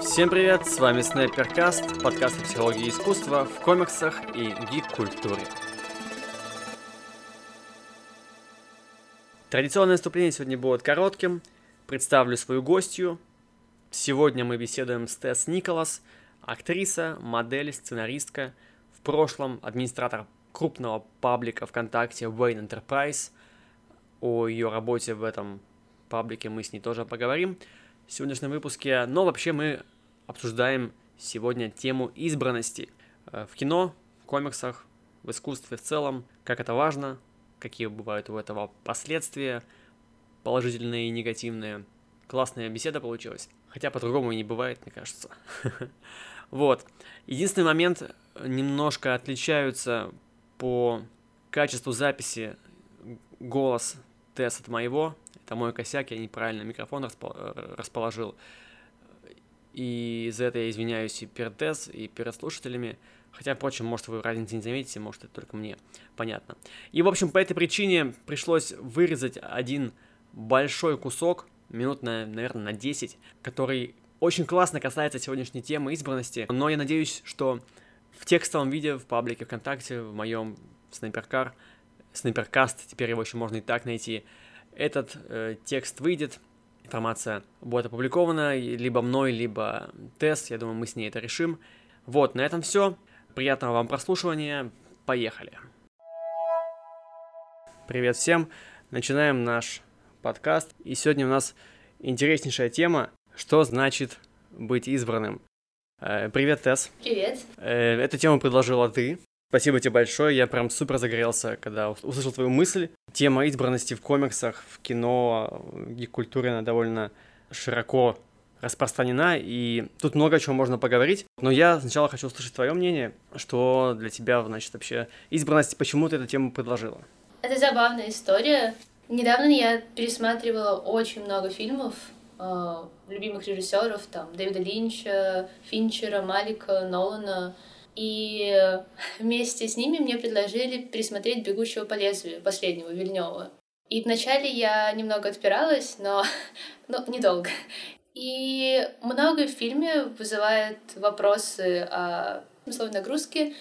Всем привет, с вами Снайперкаст, подкаст о психологии искусства в комиксах и гик-культуре. Традиционное выступление сегодня будет коротким. Представлю свою гостью. Сегодня мы беседуем с Тесс Николас, актриса, модель, сценаристка, в прошлом администратор крупного паблика ВКонтакте Wayne Enterprise. О ее работе в этом паблике мы с ней тоже поговорим сегодняшнем выпуске. Но вообще мы обсуждаем сегодня тему избранности э, в кино, в комиксах, в искусстве в целом, как это важно, какие бывают у этого последствия, положительные и негативные. Классная беседа получилась. Хотя по-другому и не бывает, мне кажется. Вот. Единственный момент, немножко отличаются по качеству записи голос Тесс от моего. Это мой косяк, я неправильно микрофон э, расположил. И из-за этого я извиняюсь и перед Тесс, и перед слушателями. Хотя, впрочем, может, вы разницы не заметите, может, это только мне понятно. И, в общем, по этой причине пришлось вырезать один большой кусок, минут, на, наверное, на 10, который очень классно касается сегодняшней темы избранности. Но я надеюсь, что в текстовом виде в паблике ВКонтакте, в моем Снайперкар, Снайперкаст, теперь его еще можно и так найти, этот э, текст выйдет, информация будет опубликована либо мной, либо тест, я думаю, мы с ней это решим. Вот, на этом все. Приятного вам прослушивания. Поехали. Привет всем. Начинаем наш подкаст. И сегодня у нас интереснейшая тема, что значит быть избранным. Э, привет, Тесс. Привет. Э, эту тему предложила ты. Спасибо тебе большое, я прям супер загорелся, когда услышал твою мысль. Тема избранности в комиксах, в кино, в культуре, она довольно широко распространена, и тут много чего можно поговорить. Но я сначала хочу услышать твое мнение, что для тебя, значит, вообще избранность, почему ты эту тему предложила? Это забавная история. Недавно я пересматривала очень много фильмов э, любимых режиссеров, там, Дэвида Линча, Финчера, Малика, Нолана, и вместе с ними мне предложили пересмотреть «Бегущего по лезвию» последнего, Вильнева. И вначале я немного отпиралась, но ну, недолго. И много в фильме вызывает вопросы о смысловой нагрузке,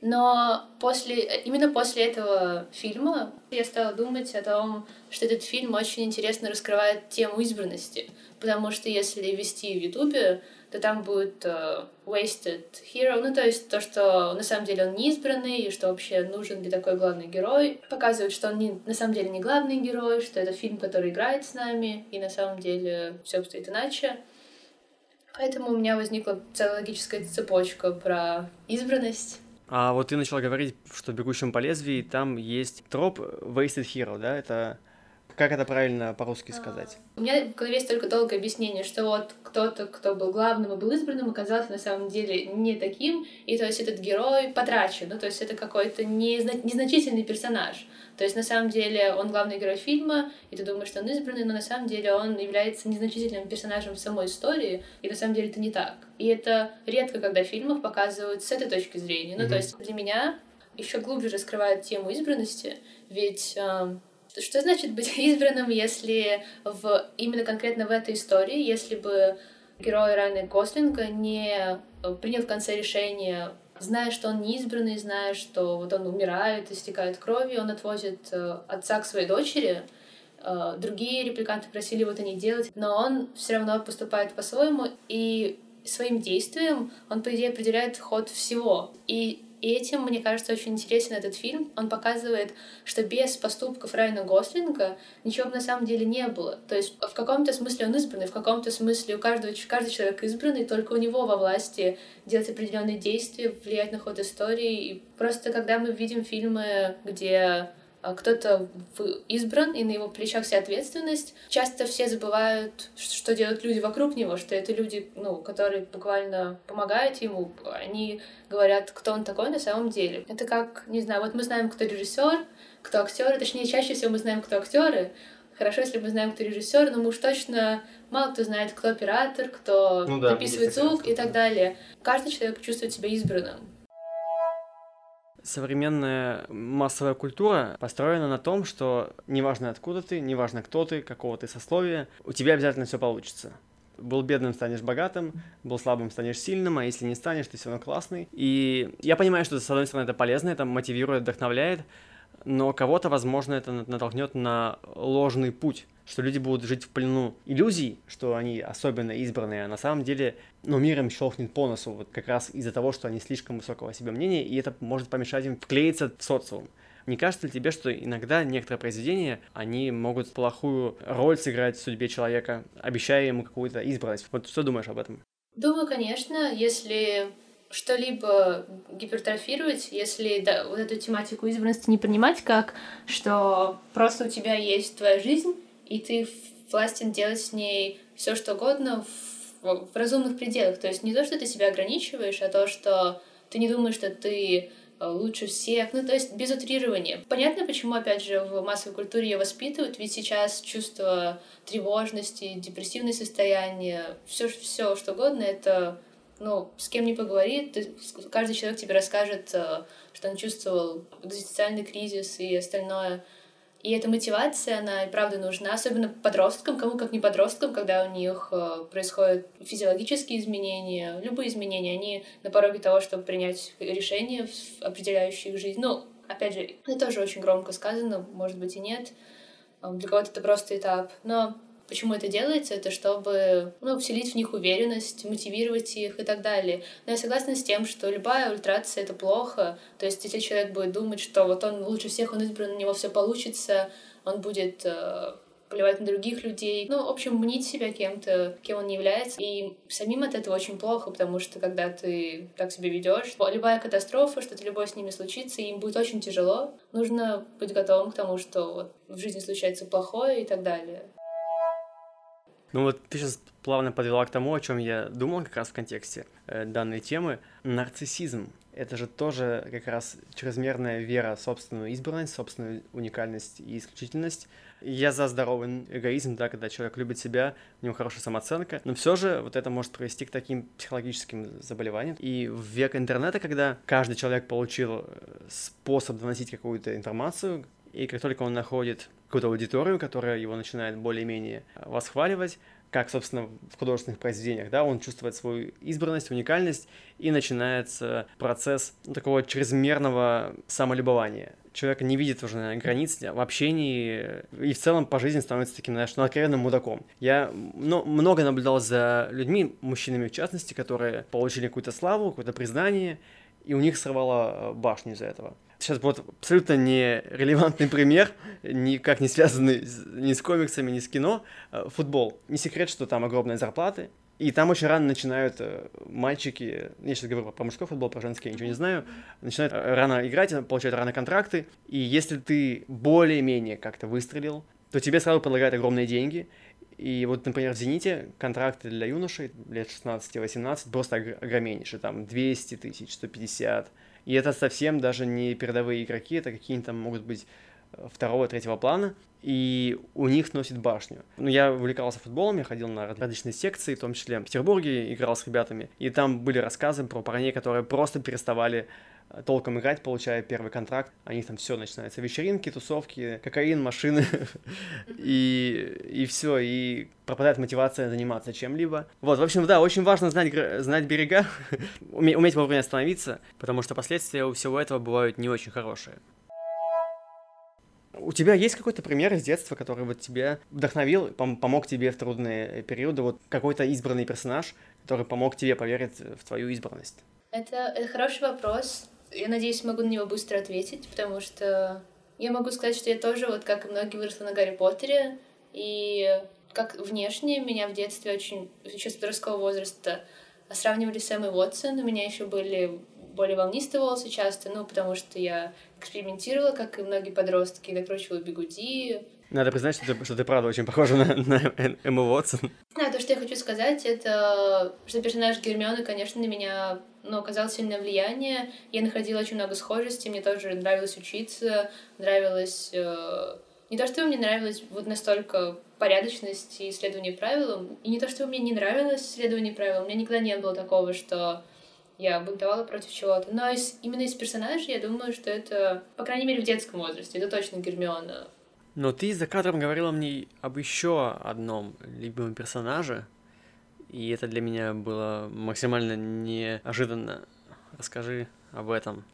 но после, именно после этого фильма я стала думать о том, что этот фильм очень интересно раскрывает тему избранности. Потому что если вести в Ютубе, то там будет uh, wasted hero, ну то есть то, что на самом деле он не избранный, и что вообще нужен ли такой главный герой. Показывают, что он не, на самом деле не главный герой, что это фильм, который играет с нами, и на самом деле все обстоит иначе. Поэтому у меня возникла целая логическая цепочка про избранность. А вот ты начала говорить, что в «Бегущем по лезвии» там есть троп Wasted Hero, да? Это как это правильно по-русски а, сказать? У меня в голове есть только долгое объяснение, что вот кто-то, кто был главным и был избранным, оказался на самом деле не таким, и то есть этот герой потрачен, ну то есть это какой-то незна- незначительный персонаж. То есть на самом деле он главный герой фильма, и ты думаешь, что он избранный, но на самом деле он является незначительным персонажем в самой истории, и на самом деле это не так. И это редко, когда в фильмах показывают с этой точки зрения. Ну mm-hmm. то есть для меня еще глубже раскрывает тему избранности, ведь что значит быть избранным, если в, именно конкретно в этой истории, если бы герой Райана Гослинга не э, принял в конце решение, зная, что он не избранный, зная, что вот он умирает, истекает кровью, он отвозит э, отца к своей дочери, э, другие репликанты просили его это не делать, но он все равно поступает по-своему, и своим действием он, по идее, определяет ход всего. И и этим, мне кажется, очень интересен этот фильм. Он показывает, что без поступков Райана Гослинга ничего на самом деле не было. То есть в каком-то смысле он избранный, в каком-то смысле у каждого, каждый человек избранный, только у него во власти делать определенные действия, влиять на ход истории. И просто когда мы видим фильмы, где кто-то избран, и на его плечах вся ответственность. Часто все забывают, что делают люди вокруг него, что это люди, ну, которые буквально помогают ему. Они говорят, кто он такой на самом деле. Это как, не знаю, вот мы знаем, кто режиссер, кто актеры, точнее, чаще всего мы знаем, кто актеры. Хорошо, если мы знаем, кто режиссер, но мы уж точно мало кто знает, кто оператор, кто ну, да, записывает звук и так далее. Каждый человек чувствует себя избранным современная массовая культура построена на том, что неважно откуда ты, неважно кто ты, какого ты сословия, у тебя обязательно все получится. был бедным, станешь богатым, был слабым, станешь сильным, а если не станешь, ты все равно классный. И я понимаю, что, с одной стороны, это полезно, это мотивирует, вдохновляет, но кого-то, возможно, это натолкнет на ложный путь, что люди будут жить в плену иллюзий, что они особенно избранные, а на самом деле, ну, миром щелкнет по носу, вот как раз из-за того, что они слишком высокого себе мнения, и это может помешать им вклеиться в социум. Не кажется ли тебе, что иногда некоторые произведения, они могут плохую роль сыграть в судьбе человека, обещая ему какую-то избранность? Вот что думаешь об этом? Думаю, конечно, если что-либо гипертрофировать, если да, вот эту тематику избранности не принимать как, что просто у тебя есть твоя жизнь, и ты властен делать с ней все что угодно в, в разумных пределах. То есть не то, что ты себя ограничиваешь, а то, что ты не думаешь, что ты э, лучше всех, ну, то есть без утрирования. Понятно, почему, опять же, в массовой культуре ее воспитывают, ведь сейчас чувство тревожности, депрессивное состояние, все, все что угодно, это ну, с кем не поговорит, каждый человек тебе расскажет, э, что он чувствовал экзистенциальный кризис и остальное. И эта мотивация, она и правда нужна, особенно подросткам, кому как не подросткам, когда у них э, происходят физиологические изменения, любые изменения, они на пороге того, чтобы принять решение, определяющие их жизнь. Ну, опять же, это тоже очень громко сказано, может быть и нет. Для кого-то это просто этап. Но Почему это делается? Это чтобы ну, вселить в них уверенность, мотивировать их и так далее. Но я согласна с тем, что любая ультрация — это плохо. То есть если человек будет думать, что вот он лучше всех, он избран, у него все получится, он будет э, плевать на других людей. Ну, в общем, мнить себя кем-то, кем он не является. И самим от этого очень плохо, потому что когда ты так себя ведешь, любая катастрофа, что-то любое с ними случится, им будет очень тяжело. Нужно быть готовым к тому, что вот в жизни случается плохое и так далее. Ну вот ты сейчас плавно подвела к тому, о чем я думал как раз в контексте э, данной темы. Нарциссизм. Это же тоже как раз чрезмерная вера в собственную избранность, собственную уникальность и исключительность. Я за здоровый эгоизм, да, когда человек любит себя, у него хорошая самооценка, но все же вот это может привести к таким психологическим заболеваниям. И в век интернета, когда каждый человек получил э, способ доносить какую-то информацию, и как только он находит какую-то аудиторию, которая его начинает более-менее восхваливать, как, собственно, в художественных произведениях, да, он чувствует свою избранность, уникальность, и начинается процесс такого чрезмерного самолюбования. Человек не видит уже наверное, границ в общении и в целом по жизни становится таким, знаешь, ну, откровенным мудаком. Я ну, много наблюдал за людьми, мужчинами в частности, которые получили какую-то славу, какое-то признание, и у них сорвало башню из-за этого сейчас будет абсолютно нерелевантный пример, никак не связанный ни с комиксами, ни с кино. Э, футбол. Не секрет, что там огромные зарплаты, и там очень рано начинают э, мальчики, я сейчас говорю про мужской футбол, про женский я ничего не знаю, начинают рано играть, получают рано контракты, и если ты более-менее как-то выстрелил, то тебе сразу предлагают огромные деньги, и вот, например, в «Зените» контракты для юношей лет 16-18 просто огромнейшие, там 200 тысяч, 150 и это совсем даже не передовые игроки, это какие-нибудь там могут быть э, второго, третьего плана, и у них сносит башню. Ну, я увлекался футболом, я ходил на различные секции, в том числе в Петербурге, играл с ребятами, и там были рассказы про парней, которые просто переставали толком играть, получая первый контракт. У них там все начинается. Вечеринки, тусовки, кокаин, машины. и, и все. И пропадает мотивация заниматься чем-либо. Вот, в общем, да, очень важно знать, знать берега, уметь вовремя остановиться, потому что последствия у всего этого бывают не очень хорошие. У тебя есть какой-то пример из детства, который вот тебя вдохновил, пом- помог тебе в трудные периоды? Вот какой-то избранный персонаж, который помог тебе поверить в твою избранность? Это, это хороший вопрос. Я надеюсь, могу на него быстро ответить, потому что я могу сказать, что я тоже, вот как и многие, выросла на Гарри Поттере, и как внешне меня в детстве очень, еще с подросткового возраста сравнивали с Эммой Уотсон, у меня еще были более волнистые волосы часто, ну, потому что я экспериментировала, как и многие подростки, накручивала бигуди. Надо признать, что ты, что ты правда очень похожа на, на Эмму Уотсон. Да, то, что я хочу сказать, это что персонаж Гермионы, конечно, на меня ну, оказал сильное влияние. Я находила очень много схожестей, мне тоже нравилось учиться, нравилось... Э... Не то, что мне нравилось вот настолько порядочность и исследование правилам, и не то, что мне не нравилось исследование правил, у меня никогда не было такого, что я бунтовала против чего-то. Но из, именно из персонажей я думаю, что это, по крайней мере, в детском возрасте, это точно Гермиона. Но ты за кадром говорила мне об еще одном любимом персонаже, и это для меня было максимально неожиданно. Расскажи об этом.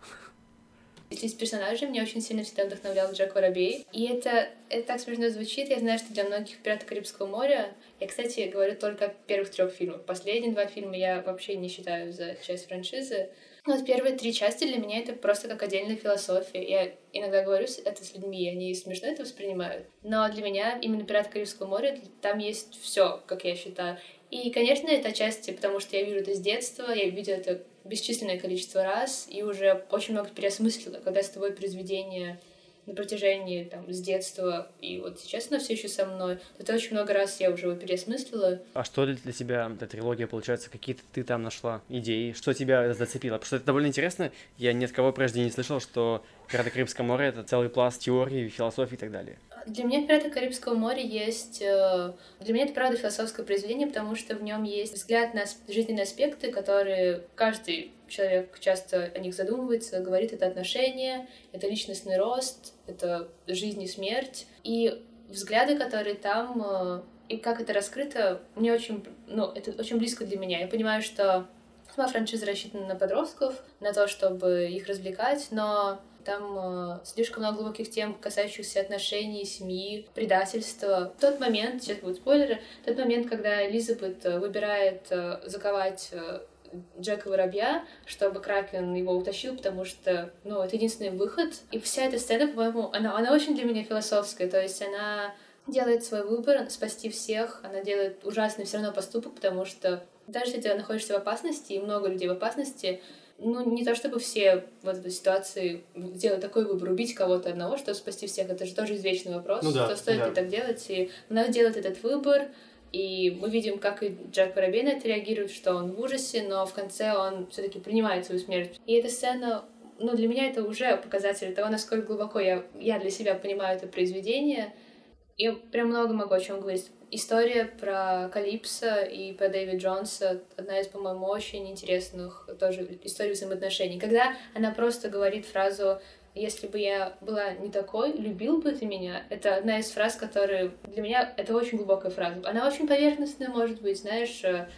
Из персонажей меня очень сильно всегда вдохновлял Джек Воробей. И это, это так смешно звучит. Я знаю, что для многих «Пираты Карибского моря» я, кстати, говорю только о первых трех фильмах. Последние два фильма я вообще не считаю за часть франшизы. Но вот первые три части для меня это просто как отдельная философия. Я иногда говорю это с людьми, они смешно это воспринимают. Но для меня именно «Пираты Карибского моря» там есть все, как я считаю. И, конечно, это отчасти потому, что я вижу это с детства, я видела это бесчисленное количество раз и уже очень много переосмыслила, когда с тобой произведение на протяжении там, с детства, и вот сейчас она все еще со мной. Это очень много раз я уже его переосмыслила. А что для тебя эта трилогия, получается, какие-то ты там нашла идеи? Что тебя зацепило? Потому что это довольно интересно. Я ни от кого прежде не слышал, что «Пираты Карибского моря» — это целый пласт теории, философии и так далее. Для меня «Пираты Карибского моря» есть... Э, для меня это, правда, философское произведение, потому что в нем есть взгляд на жизненные аспекты, которые каждый человек часто о них задумывается, говорит, это отношения, это личностный рост, это жизнь и смерть. И взгляды, которые там, э, и как это раскрыто, мне очень, ну, это очень близко для меня. Я понимаю, что сама франшиза рассчитана на подростков, на то, чтобы их развлекать, но там э, слишком много глубоких тем, касающихся отношений, семьи, предательства. В тот момент, сейчас будут спойлеры, в тот момент, когда Элизабет э, выбирает э, заковать э, Джека Воробья, чтобы Кракен его утащил, потому что, ну, это единственный выход. И вся эта сцена, по-моему, она, она очень для меня философская, то есть она делает свой выбор, спасти всех, она делает ужасный все равно поступок, потому что даже если ты находишься в опасности, и много людей в опасности, ну, не то чтобы все в этой ситуации делают такой выбор, убить кого-то одного, чтобы спасти всех, это же тоже извечный вопрос, ну, да, что стоит да. ли так делать, и она делает этот выбор, и мы видим, как и Джек Воробей на это реагирует, что он в ужасе, но в конце он все таки принимает свою смерть. И эта сцена, ну, для меня это уже показатель того, насколько глубоко я, я для себя понимаю это произведение. Я прям много могу о чем говорить. История про Калипсо и про Дэвид Джонса одна из, по-моему, очень интересных тоже историй взаимоотношений. Когда она просто говорит фразу если бы я была не такой, любил бы ты меня? Это одна из фраз, которые для меня это очень глубокая фраза. Она очень поверхностная, может быть, знаешь, э,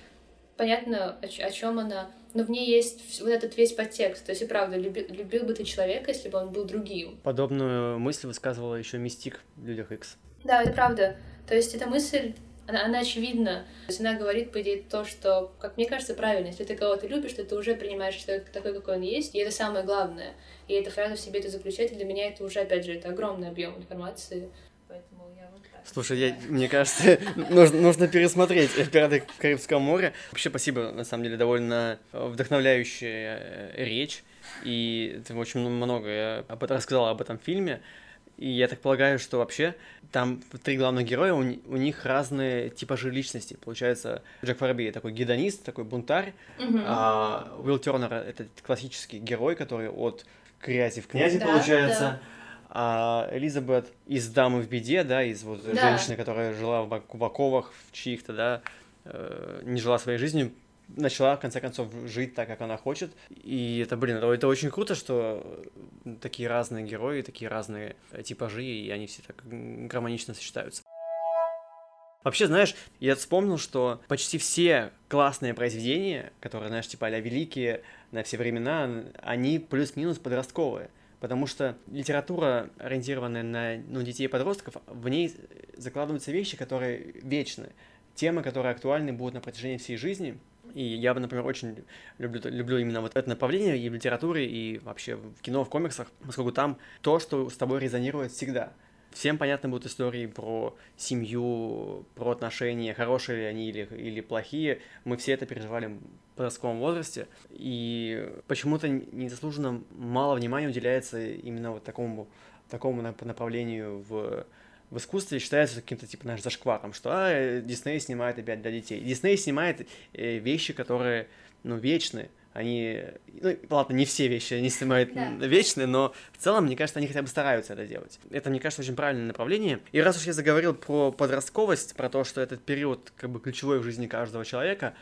понятно, о, о чем она, но в ней есть вот этот весь подтекст. То есть, и правда, любил, любил бы ты человека, если бы он был другим. Подобную мысль высказывала еще Мистик в Людях Икс. Да, это правда. То есть эта мысль, она, она очевидна. То есть она говорит, по идее, то, что, как мне кажется, правильно. Если ты кого-то любишь, то ты уже принимаешь человека такой, какой он есть, и это самое главное. И эта фраза в себе это заключает, и для меня это уже, опять же, это огромный объем информации. Поэтому я вот так. Слушай, я, мне кажется, нужно, нужно пересмотреть «Пираты Карибского моря». Вообще, спасибо, на самом деле, довольно вдохновляющая э, речь. И ты очень много об этом рассказала об этом фильме. И я так полагаю, что вообще там три главных героя, у, у них разные типажи личности. Получается, Джек Воробей такой гедонист, такой бунтарь, mm-hmm. а Уилл Тернер это классический герой, который от грязи в князи да, получается. Да. А Элизабет из «Дамы в беде», да, из вот да. женщины, которая жила в, оковах, в чьих-то, да, э, не жила своей жизнью, начала, в конце концов, жить так, как она хочет. И это, блин, это, очень круто, что такие разные герои, такие разные типажи, и они все так гармонично сочетаются. Вообще, знаешь, я вспомнил, что почти все классные произведения, которые, знаешь, типа а великие на все времена, они плюс-минус подростковые. Потому что литература, ориентированная на ну, детей и подростков, в ней закладываются вещи, которые вечны. Темы, которые актуальны будут на протяжении всей жизни – и я, например, очень люблю, люблю именно вот это направление и в литературе, и вообще в кино, в комиксах, поскольку там то, что с тобой резонирует всегда. Всем понятны будут истории про семью, про отношения, хорошие ли они или, или плохие. Мы все это переживали в подростковом возрасте. И почему-то незаслуженно мало внимания уделяется именно вот такому, такому направлению в в искусстве считается каким-то, типа, наш зашкваром, что а, Дисней снимает опять для детей. Дисней снимает э, вещи, которые, ну, вечны, они, ну, ладно, не все вещи они снимают да. вечные, но в целом, мне кажется, они хотя бы стараются это делать. Это, мне кажется, очень правильное направление. И раз уж я заговорил про подростковость, про то, что этот период как бы ключевой в жизни каждого человека,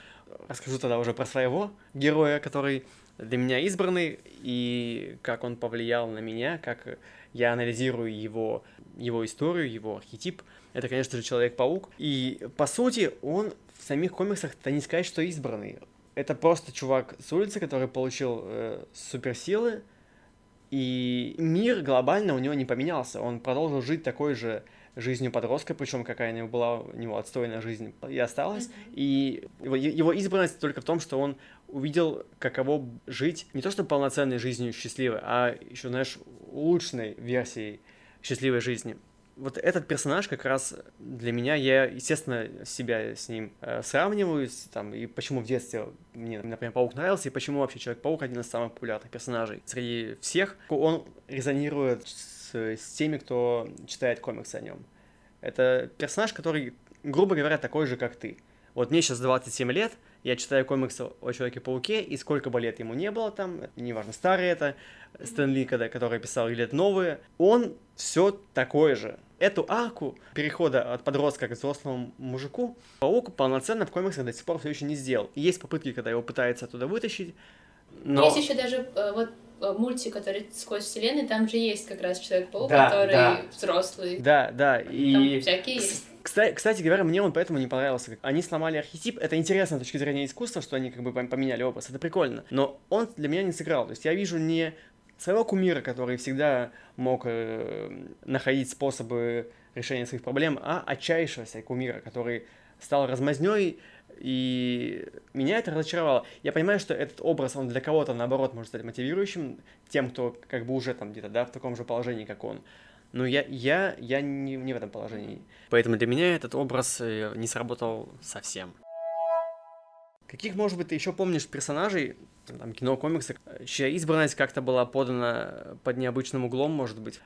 расскажу тогда уже про своего героя, который для меня избранный, и как он повлиял на меня, как я анализирую его, его историю, его архетип, это, конечно же, Человек-паук. И, по сути, он в самих комиксах-то не сказать, что избранный. Это просто чувак с улицы, который получил э, суперсилы, и мир глобально у него не поменялся. Он продолжил жить такой же жизнью подростка, причем какая у него была у него отстойная жизнь и осталась. Mm-hmm. И его, его избранность только в том, что он увидел, каково жить не то что полноценной жизнью счастливой, а еще, знаешь, улучшенной версией счастливой жизни вот этот персонаж как раз для меня, я, естественно, себя с ним э, сравниваю, там, и почему в детстве мне, например, Паук нравился, и почему вообще Человек-паук один из самых популярных персонажей среди всех. Он резонирует с, с теми, кто читает комиксы о нем. Это персонаж, который, грубо говоря, такой же, как ты. Вот мне сейчас 27 лет, я читаю комиксы о Человеке-пауке, и сколько бы лет ему не было там, неважно, старые это, Стэн Ли, когда, который писал, или это новые, он все такой же эту арку перехода от подростка к взрослому мужику Паук полноценно в комиксах до сих пор все еще не сделал. Есть попытки, когда его пытаются оттуда вытащить, но... Есть еще даже э, вот мультик, который сквозь вселенной, там же есть как раз Человек-паук, да, который да. взрослый. Да, да, и... Там всякие есть. Кстати, кстати говоря, мне он поэтому не понравился. Они сломали архетип. Это интересно с точки зрения искусства, что они как бы поменяли образ. Это прикольно. Но он для меня не сыграл. То есть я вижу не своего кумира, который всегда мог э, находить способы решения своих проблем, а отчаявшегося кумира, который стал размазней, и меня это разочаровало. Я понимаю, что этот образ, он для кого-то, наоборот, может стать мотивирующим, тем, кто как бы уже там где-то, да, в таком же положении, как он. Но я, я, я не, не в этом положении. Поэтому для меня этот образ э, не сработал совсем. Каких, может быть, ты еще помнишь персонажей, там, кино, комиксы, чья избранность как-то была подана под необычным углом, может быть?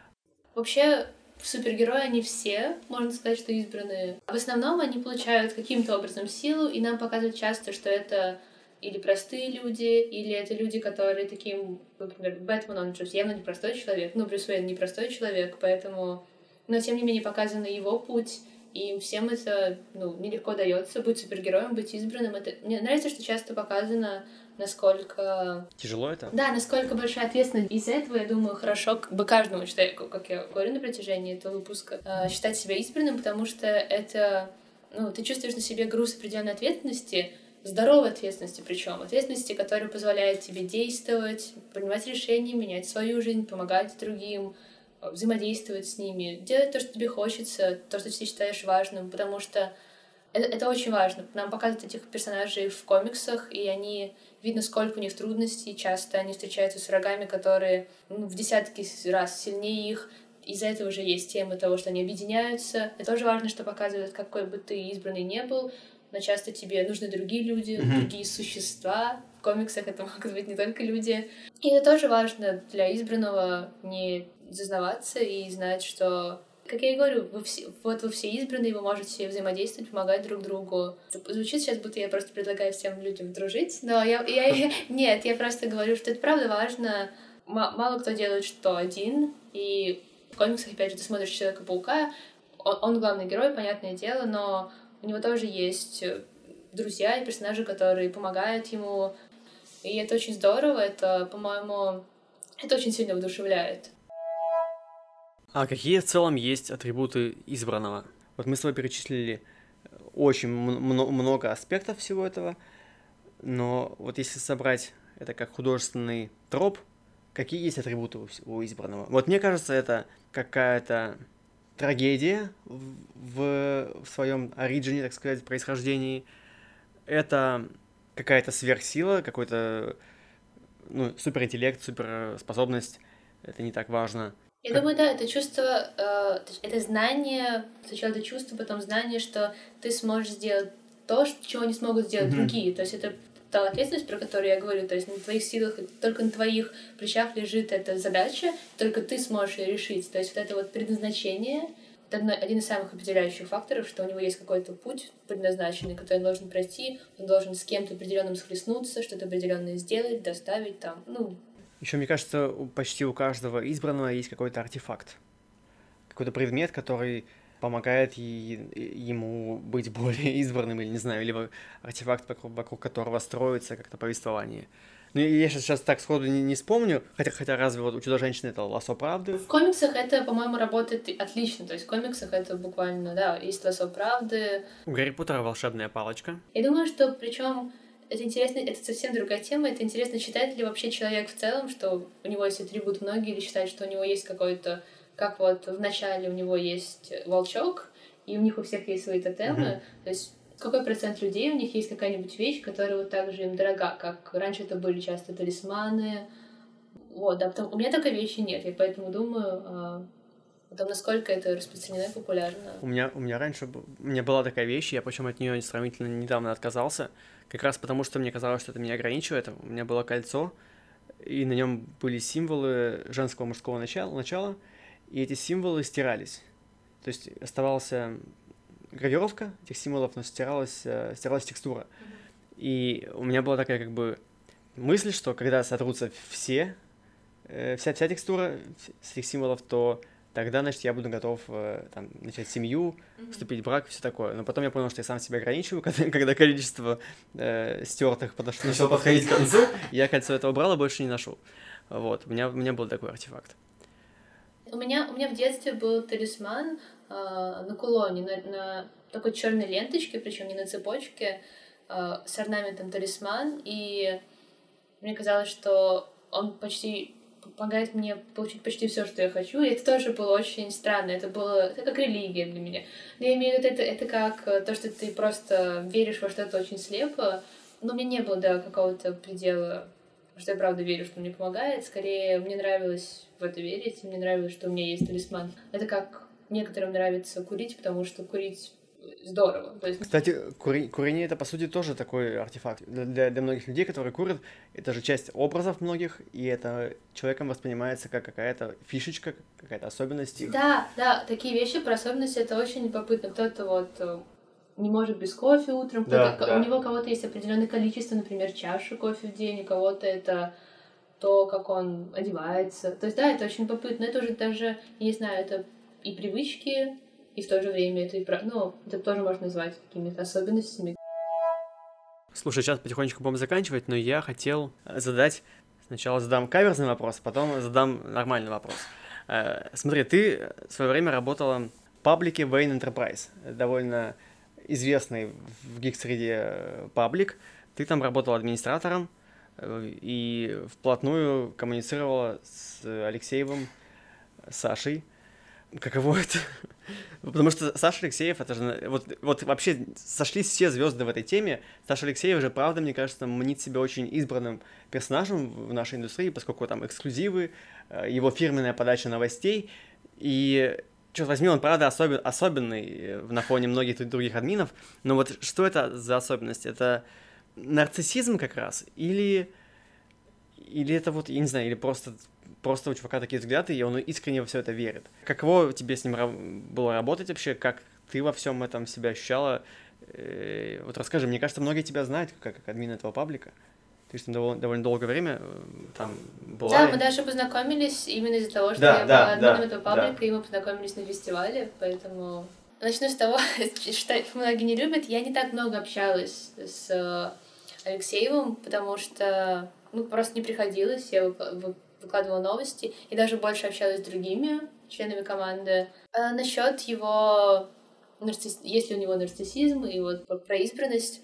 Вообще, супергерои, они все, можно сказать, что избранные. В основном они получают каким-то образом силу, и нам показывают часто, что это или простые люди, или это люди, которые таким, например, Бэтмен, он же явно непростой человек, ну, Брюс Уэйн непростой человек, поэтому, но тем не менее показан его путь, и всем это, ну, нелегко дается быть супергероем, быть избранным. Это... Мне нравится, что часто показано, насколько... Тяжело это? Да, насколько большая ответственность. Из-за этого, я думаю, хорошо как бы каждому человеку, как я говорю на протяжении этого выпуска, э, считать себя избранным, потому что это... Ну, ты чувствуешь на себе груз определенной ответственности, здоровой ответственности причем, ответственности, которая позволяет тебе действовать, принимать решения, менять свою жизнь, помогать другим, взаимодействовать с ними, делать то, что тебе хочется, то, что ты считаешь важным, потому что это, это очень важно. Нам показывают этих персонажей в комиксах, и они видно, сколько у них трудностей. Часто они встречаются с врагами, которые ну, в десятки раз сильнее их. Из-за этого уже есть тема того, что они объединяются. Это тоже важно, что показывает, какой бы ты избранный не был, но часто тебе нужны другие люди, mm-hmm. другие существа. В комиксах это могут быть не только люди. И это тоже важно для избранного не зазнаваться и знать, что как я и говорю, вы все, вот вы все избранные, вы можете взаимодействовать, помогать друг другу. Звучит сейчас, будто я просто предлагаю всем людям дружить, но я, я, я нет, я просто говорю, что это правда важно. Мало кто делает что один, и в комиксах, опять же, ты смотришь Человека-паука, он, он главный герой, понятное дело, но у него тоже есть друзья и персонажи, которые помогают ему, и это очень здорово, это, по-моему, это очень сильно вдушевляет. А какие в целом есть атрибуты избранного? Вот мы с тобой перечислили э, очень много аспектов всего этого, но вот если собрать это как художественный троп, какие есть атрибуты у избранного? Вот мне кажется, это какая-то трагедия в, в своем оригине, так сказать, происхождении. Это какая-то сверхсила, какой-то ну, суперинтеллект, суперспособность. Это не так важно. Я думаю, да, это чувство, э, это знание, сначала это чувство, потом знание, что ты сможешь сделать то, чего не смогут сделать mm-hmm. другие. То есть это та ответственность, про которую я говорю, то есть на твоих силах, только на твоих плечах лежит эта задача, только ты сможешь ее решить. То есть вот это вот предназначение, это один из самых определяющих факторов, что у него есть какой-то путь предназначенный, который он должен пройти, он должен с кем-то определенным схлестнуться, что-то определенное сделать, доставить там, ну, еще, мне кажется, почти у каждого избранного есть какой-то артефакт. Какой-то предмет, который помогает ему быть более избранным, или не знаю, либо артефакт, вокруг, вокруг которого строится как-то повествование. Ну, я сейчас, сейчас так сходу не, не вспомню, хотя, хотя разве вот у Чудо-женщины это «Лосо правды»? В комиксах это, по-моему, работает отлично, то есть в комиксах это буквально, да, есть «Лосо правды». У Гарри Поттера волшебная палочка. Я думаю, что причем это интересно, это совсем другая тема, это интересно, считает ли вообще человек в целом, что у него есть атрибут многие, или считает, что у него есть какой-то, как вот в начале у него есть волчок, и у них у всех есть свои тотемы, mm-hmm. то есть какой процент людей у них есть какая-нибудь вещь, которая вот так же им дорога, как раньше это были часто талисманы, вот, да, потому, у меня такой вещи нет, я поэтому думаю, а, о том, насколько это распространено и популярно. У меня, у меня раньше у меня была такая вещь, я причем от нее сравнительно недавно отказался, как раз потому, что мне казалось, что это меня ограничивает. У меня было кольцо, и на нем были символы женского мужского начала, начала, и эти символы стирались. То есть оставался гравировка этих символов, но стиралась, э, стиралась текстура. И у меня была такая как бы мысль, что когда сотрутся все, э, вся, вся текстура с этих символов, то тогда, значит, я буду готов э, там, начать семью, вступить в брак, все такое. Но потом я понял, что я сам себя ограничиваю, когда, когда количество э, стертых подошло, начало подходить к концу, я кольцо этого брал и больше не ношу. Вот, у меня, у меня был такой артефакт. У меня, у меня в детстве был талисман э, на кулоне, на, на такой черной ленточке, причем не на цепочке, э, с орнаментом талисман, и мне казалось, что он почти помогает мне получить почти все, что я хочу. И это тоже было очень странно. Это было это как религия для меня. Но я имею в виду, это, это как э, то, что ты просто веришь во что-то очень слепо. Но у меня не было, да, какого-то предела, что я правда верю, что мне помогает. Скорее, мне нравилось в это верить, мне нравилось, что у меня есть талисман. Это как некоторым нравится курить, потому что курить здорово. То есть... Кстати, кури... курение это по сути тоже такой артефакт. Для, для многих людей, которые курят, это же часть образов многих, и это человеком воспринимается как какая-то фишечка, какая-то особенность. Да, да, такие вещи про особенности это очень любопытно. Кто-то вот э, не может без кофе утром, да, да. у него кого-то есть определенное количество, например, чаши кофе в день, у кого-то это то, как он одевается. То есть, да, это очень любопытно. Это уже даже, не знаю, это и привычки, и в то же время это и. Ну, это тоже можно назвать какими-то особенностями. Слушай, сейчас потихонечку будем заканчивать, но я хотел задать... Сначала задам каверзный вопрос, потом задам нормальный вопрос. Э, смотри, ты в свое время работала в паблике Wayne Enterprise, довольно известный в гик-среде паблик. Ты там работала администратором э, и вплотную коммуницировала с Алексеевым, Сашей. Каково это? Потому что Саша Алексеев, это же, вот, вот вообще сошлись все звезды в этой теме. Саша Алексеев же, правда, мне кажется, мнит себя очень избранным персонажем в нашей индустрии, поскольку там эксклюзивы, э, его фирменная подача новостей. И, черт возьми, он, правда, особен, особенный э, на фоне многих других админов. Но вот что это за особенность? Это нарциссизм как раз? Или, или это вот, я не знаю, или просто просто у чувака такие взгляды, и он искренне во все это верит. Каково тебе с ним было работать вообще? Как ты во всем этом себя ощущала? Э, вот расскажи, мне кажется, многие тебя знают как, как админ этого паблика. Ты же там довольно, довольно долгое время э, там была. Да, мы даже познакомились именно из-за того, что да, я да, была админом да, этого паблика, да. и мы познакомились на фестивале, поэтому... Начну с того, что многие не любят. Я не так много общалась с э, Алексеевым, потому что ну, просто не приходилось. Я выкладывала новости и даже больше общалась с другими членами команды. А насчет его нарцисс... если у него нарциссизм и вот про избранность.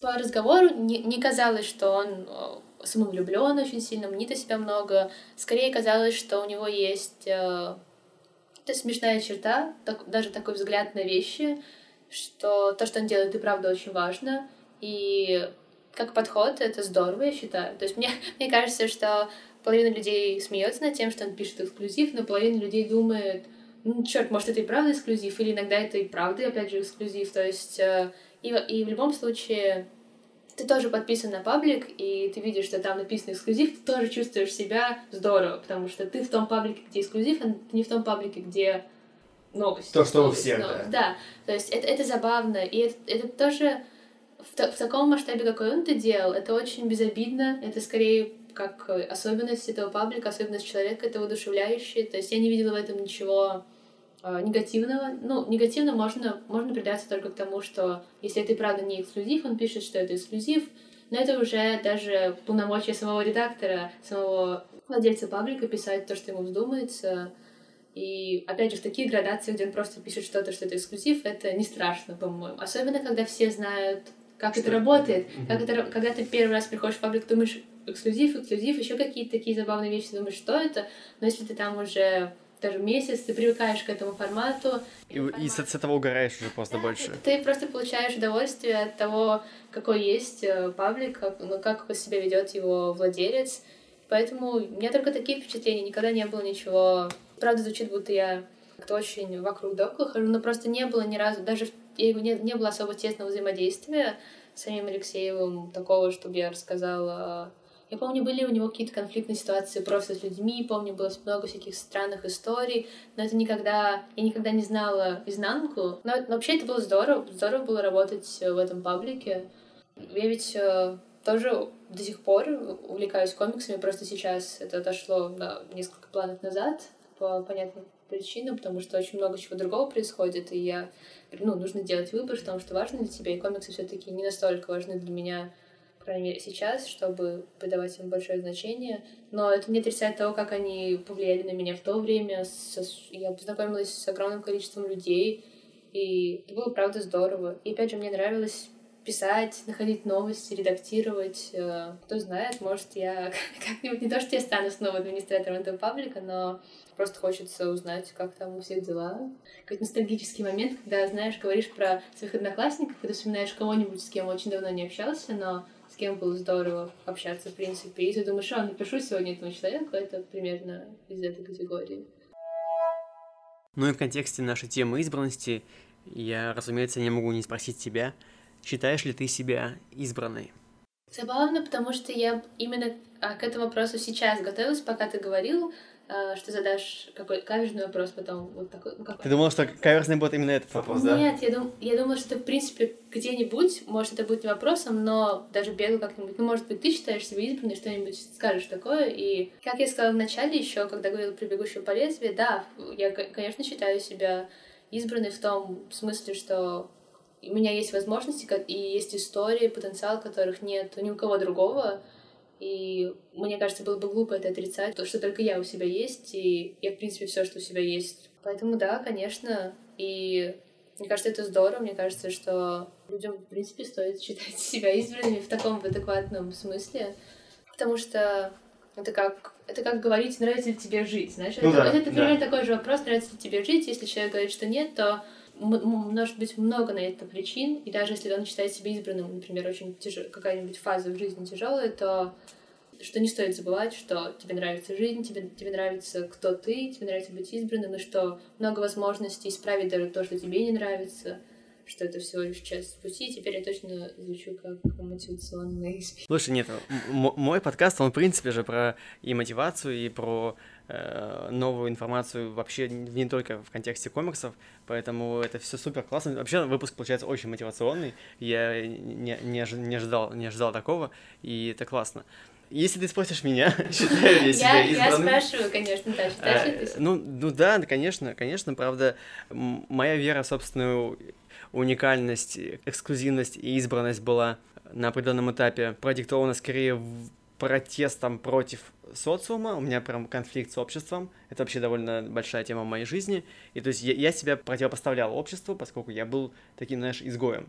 По разговору не, не казалось, что он э, самовлюблен очень сильно, мнит о себя много. Скорее казалось, что у него есть э, это смешная черта, так, даже такой взгляд на вещи, что то, что он делает, и правда очень важно. И как подход это здорово, я считаю. То есть мне, мне кажется, что половина людей смеется над тем, что он пишет эксклюзив, но половина людей думает, ну, черт, может, это и правда эксклюзив, или иногда это и правда, опять же, эксклюзив. То есть, э, и, и в любом случае, ты тоже подписан на паблик, и ты видишь, что там написан эксклюзив, ты тоже чувствуешь себя здорово, потому что ты в том паблике, где эксклюзив, а ты не в том паблике, где новости. То, что у всех, да. Да, то есть это, это забавно, и это, это тоже в, в таком масштабе, какой он это делал, это очень безобидно, это скорее как особенность этого паблика, особенность человека, это воодушевляющее. То есть я не видела в этом ничего э, негативного. Ну, негативно можно, можно придаться только к тому, что если это и правда не эксклюзив, он пишет, что это эксклюзив, но это уже даже полномочия самого редактора, самого владельца паблика писать то, что ему вздумается. И опять же, в таких градациях, где он просто пишет что-то, что это эксклюзив, это не страшно, по-моему. Особенно, когда все знают, как что? это работает. Mm-hmm. Как это, когда ты первый раз приходишь в паблик, думаешь, эксклюзив, эксклюзив, еще какие-то такие забавные вещи, думаешь, что это. Но если ты там уже даже месяц, ты привыкаешь к этому формату. И, и с, с этого угораешь уже просто да, больше. Ты просто получаешь удовольствие от того, какой есть э, паблик, как, ну, как себя ведет его владелец. Поэтому у меня только такие впечатления, никогда не было ничего. Правда, звучит, будто я как-то очень вокруг да около хожу, но просто не было ни разу, даже не, не было особо тесного взаимодействия с самим Алексеевым, такого, чтобы я рассказала я помню, были у него какие-то конфликтные ситуации просто с людьми, помню, было много всяких странных историй, но это никогда... Я никогда не знала изнанку. Но, но вообще это было здорово. Здорово было работать в этом паблике. Я ведь э, тоже до сих пор увлекаюсь комиксами, просто сейчас это отошло на несколько планов назад по понятным причинам, потому что очень много чего другого происходит, и я, ну, нужно делать выбор в том, что важно для тебя, и комиксы все таки не настолько важны для меня, по крайней мере, сейчас, чтобы придавать им большое значение. Но это не отрицает того, как они повлияли на меня в то время. Я познакомилась с огромным количеством людей, и это было, правда, здорово. И опять же, мне нравилось писать, находить новости, редактировать. Э, кто знает, может, я как-нибудь... Не то, что я стану снова администратором этого паблика, но просто хочется узнать, как там у всех дела. Какой-то ностальгический момент, когда, знаешь, говоришь про своих одноклассников, когда вспоминаешь кого-нибудь, с кем очень давно не общался, но кем было здорово общаться, в принципе. И ты думаешь, а, напишу сегодня этому человеку, это примерно из этой категории. Ну и в контексте нашей темы избранности я, разумеется, не могу не спросить тебя, считаешь ли ты себя избранной? Забавно, потому что я именно а, к этому вопросу сейчас готовилась, пока ты говорил, что задашь какой каверзный вопрос потом вот такой. Ну, какой. Ты думала, что каверзный будет именно этот вопрос, да? Нет, я, дум, я думала, что в принципе где-нибудь, может, это будет не вопросом, но даже бегу как-нибудь, ну, может быть, ты считаешь себя избранной, что-нибудь скажешь такое, и как я сказала в начале еще, когда говорила про бегущего по лезвию, да, я, конечно, считаю себя избранной в том смысле, что у меня есть возможности и есть истории, потенциал, которых нет ни у кого другого, и мне кажется, было бы глупо это отрицать, то, что только я у себя есть, и я, в принципе, все, что у себя есть. Поэтому да, конечно. И мне кажется, это здорово. Мне кажется, что людям, в принципе, стоит считать себя избранными в таком адекватном смысле. Потому что это как, это как говорить, нравится ли тебе жить, знаешь? Ну, это, да, это, это примерно да. такой же вопрос, нравится ли тебе жить. Если человек говорит, что нет, то может быть много на это причин, и даже если он считает себя избранным, например, очень тяж... какая-нибудь фаза в жизни тяжелая, то что не стоит забывать, что тебе нравится жизнь, тебе, тебе нравится кто ты, тебе нравится быть избранным, и что много возможностей исправить даже то, что тебе не нравится, что это всего лишь часть пути. Теперь я точно звучу как мотивационный спикер. Слушай, нет, мой подкаст, он в принципе же про и мотивацию, и про новую информацию вообще не только в контексте комиксов, поэтому это все супер классно. Вообще выпуск получается очень мотивационный, я не, не, не, ожидал, не ожидал такого, и это классно. Если ты спросишь меня, считаю я себя избранным... Я спрашиваю, конечно, да, считаешь ли ты ну, ну да, конечно, конечно, правда, моя вера в собственную уникальность, эксклюзивность и избранность была на определенном этапе продиктована скорее протестом против социума, у меня прям конфликт с обществом, это вообще довольно большая тема в моей жизни, и то есть я, я себя противопоставлял обществу, поскольку я был таким, знаешь, изгоем.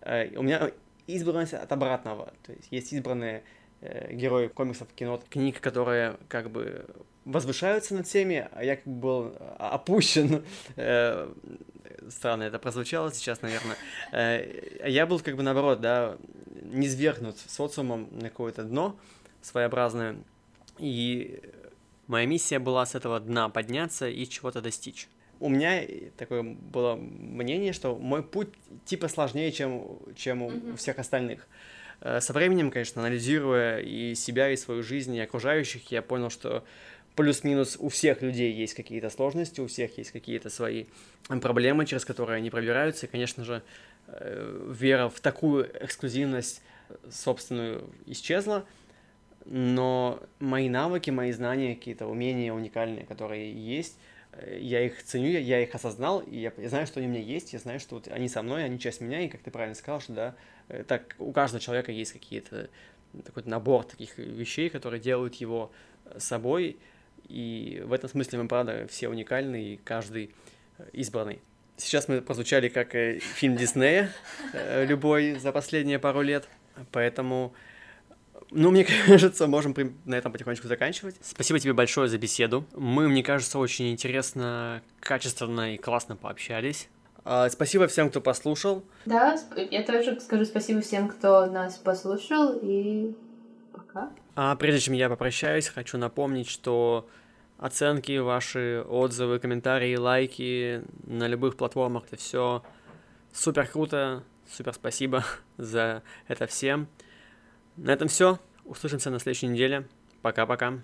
Э, у меня избранность от обратного, то есть есть избранные э, герои комиксов, кино, книг, которые как бы возвышаются над всеми, а я как бы был опущен. Э, странно это прозвучало сейчас, наверное. Э, я был как бы наоборот, да, низвергнут социумом на какое-то дно, своеобразная. И моя миссия была с этого дна подняться и чего-то достичь. У меня такое было мнение, что мой путь типа сложнее, чем, чем у всех остальных. Э, со временем, конечно, анализируя и себя, и свою жизнь, и окружающих, я понял, что плюс-минус у всех людей есть какие-то сложности, у всех есть какие-то свои проблемы, через которые они пробираются. И, конечно же, э, вера в такую эксклюзивность собственную исчезла но мои навыки, мои знания, какие-то умения уникальные, которые есть, я их ценю, я их осознал, и я, знаю, что они у меня есть, я знаю, что вот они со мной, они часть меня, и как ты правильно сказал, что да, э, так у каждого человека есть какие-то такой набор таких вещей, которые делают его собой, и в этом смысле мы, правда, все уникальны, и каждый избранный. Сейчас мы прозвучали как фильм Диснея, любой за последние пару лет, поэтому ну, мне кажется, можем на этом потихонечку заканчивать. Спасибо тебе большое за беседу. Мы, мне кажется, очень интересно, качественно и классно пообщались. А, спасибо всем, кто послушал. Да, я тоже скажу спасибо всем, кто нас послушал, и пока. А прежде чем я попрощаюсь, хочу напомнить, что оценки, ваши отзывы, комментарии, лайки на любых платформах, это все супер круто, супер спасибо за это всем. На этом все. Услышимся на следующей неделе. Пока-пока.